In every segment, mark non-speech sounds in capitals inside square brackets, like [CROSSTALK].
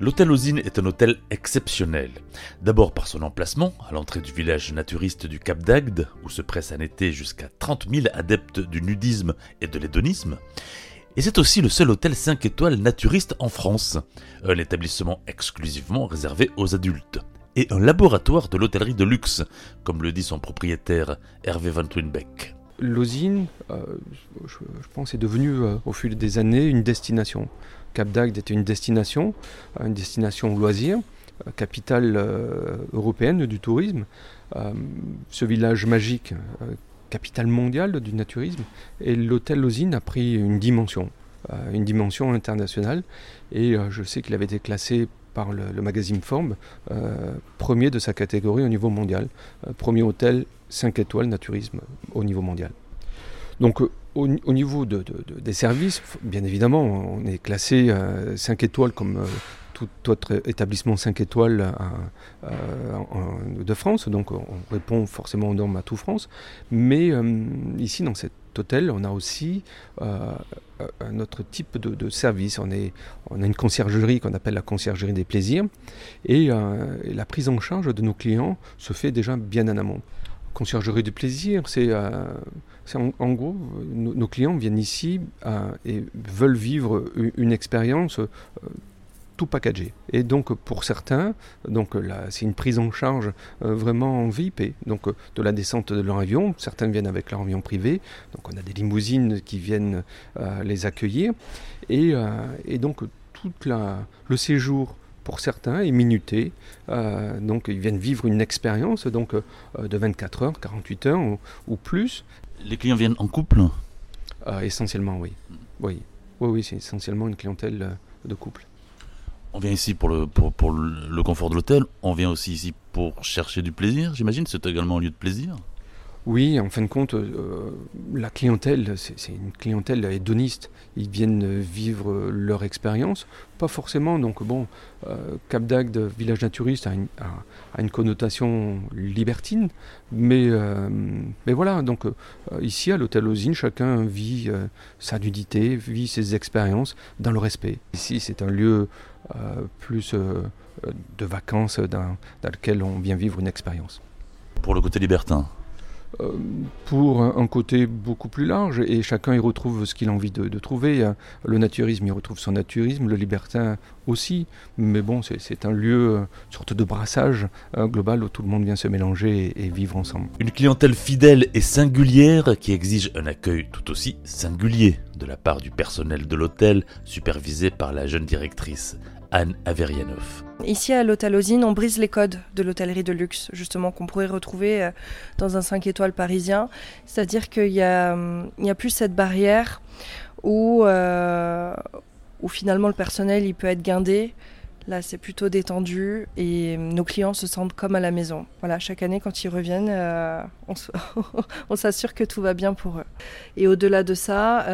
L'hôtel Osine est un hôtel exceptionnel. D'abord par son emplacement, à l'entrée du village naturiste du Cap d'Agde, où se pressent en été jusqu'à 30 000 adeptes du nudisme et de l'hédonisme. Et c'est aussi le seul hôtel 5 étoiles naturiste en France, un établissement exclusivement réservé aux adultes, et un laboratoire de l'hôtellerie de luxe, comme le dit son propriétaire Hervé Van Twinbeck. L'osine, euh, je, pense, est devenue euh, au fil des années une destination. Cap d'Agde était une destination, euh, une destination loisir, capitale européenne du tourisme. ce village magique, capitale mondiale du naturisme, et l'hôtel Lozine a pris une dimension, une dimension internationale. Et je sais qu'il avait été classé par le, magazine Forbes, premier de sa catégorie au niveau mondial, premier hôtel 5 étoiles naturisme au niveau mondial. Donc euh, au, niveau des services, bien évidemment, on est classé 5 étoiles comme euh, tout autre établissement 5 étoiles euh, de France, donc on répond forcément aux normes à tout France. Mais ici, dans cet hôtel, on a aussi un autre type de, service. On, a une conciergerie qu'on appelle la conciergerie des plaisirs, et la prise en charge de nos clients se fait déjà bien en amont conciergerie du plaisir, c'est euh, en, gros, nos, clients viennent ici euh, et veulent vivre une, expérience euh, tout packagé. Et donc pour certains, donc c'est une prise en charge vraiment en VIP. Donc de la descente de leur avion, certains viennent avec leur avion privé. Donc on a des limousines qui viennent les accueillir. Et, et donc tout la, le séjour pour certains est minuté. Euh, donc ils viennent vivre une expérience donc euh, de 24 heures, 48 heures ou, plus. Les clients viennent en couple? Euh, Essentiellement oui. Oui, oui, oui c'est essentiellement une clientèle de couple. On vient ici pour le, pour, pour le confort de l'hôtel, on vient aussi ici pour chercher du plaisir, j'imagine, c'est également un lieu de plaisir oui, en fin de compte, euh, la clientèle, c'est une clientèle hédoniste. Ils viennent vivre leur expérience, pas forcément. Donc bon, euh, Cap d'Agde, village naturiste, a une, connotation libertine, mais, euh, voilà. Donc ici, à l'hôtel Osine, chacun vit sa nudité, vit ses expériences dans le respect. Ici, c'est un lieu plus de vacances dans lequel on vient vivre une expérience. Pour le côté libertin euh, pour un côté beaucoup plus large et chacun y retrouve ce qu'il a envie de, trouver. Le naturisme y retrouve son naturisme, le libertin aussi, mais bon, c'est un lieu, une sorte de brassage euh, global où tout le monde vient se mélanger et, vivre ensemble. Une clientèle fidèle et singulière qui exige un accueil tout aussi singulier de la part du personnel de l'hôtel, supervisé par la jeune directrice Anne Averianov. Ici à l'hôtel Osine, on brise les codes de l'hôtellerie de luxe, justement, qu'on pourrait retrouver euh, dans un 5 étoiles parisien. C'est-à-dire qu'il n'y a, a, plus cette barrière où, euh, où finalement le personnel il peut être guindé. Là, c'est plutôt détendu et nos clients se sentent comme à la maison. Voilà, chaque année, quand ils reviennent, euh, on [LAUGHS] s'assure que tout va bien pour eux. Et au-delà de ça,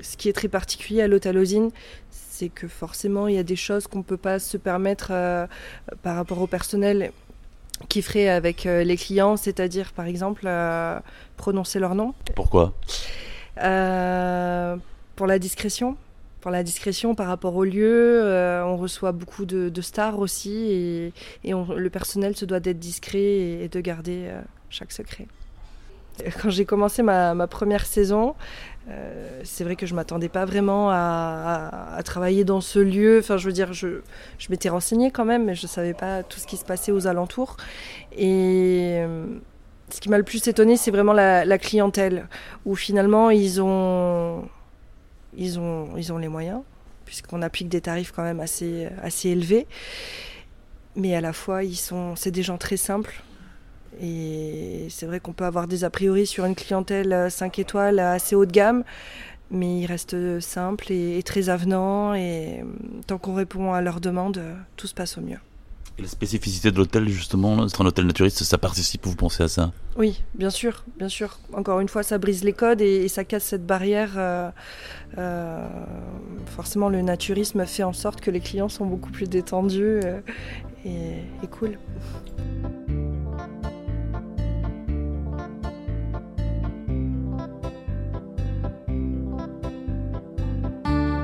ce qui est très particulier à l'hôtel Osine, c'est que forcément, il y a des choses qu'on ne peut pas se permettre euh, par rapport au personnel qui ferait avec euh, les clients, c'est-à-dire par exemple euh, prononcer leur nom. Pourquoi? Pour la discrétion. Pour la discrétion par rapport au lieu, on reçoit beaucoup de, stars aussi et, le personnel se doit d'être discret et, de garder chaque secret. Quand j'ai commencé ma, première saison, euh, c'est vrai que je m'attendais pas vraiment à, travailler dans ce lieu. Enfin, je veux dire, je, m'étais renseignée quand même, mais je savais pas tout ce qui se passait aux alentours. Et euh, ce qui m'a le plus étonné, c'est vraiment la, clientèle, où finalement ils ont, ils ont, ils ont les moyens, puisqu'on applique des tarifs quand même assez, assez élevés. Mais à la fois, ils sont, c'est des gens très simples et c'est vrai qu'on peut avoir des a priori sur une clientèle 5 étoiles assez haut de gamme, mais ils restent simples et, très avenants. Et euh, tant qu'on répond à leurs demandes, tout se passe au mieux. Et la spécificité de l'hôtel, justement, c'est un hôtel naturiste, ça participe, vous pensez à ça? Oui, bien sûr, bien sûr. Encore une fois, ça brise les codes et, ça casse cette barrière. Euh, euh, forcément, le naturisme fait en sorte que les clients sont beaucoup plus détendus et, et cool.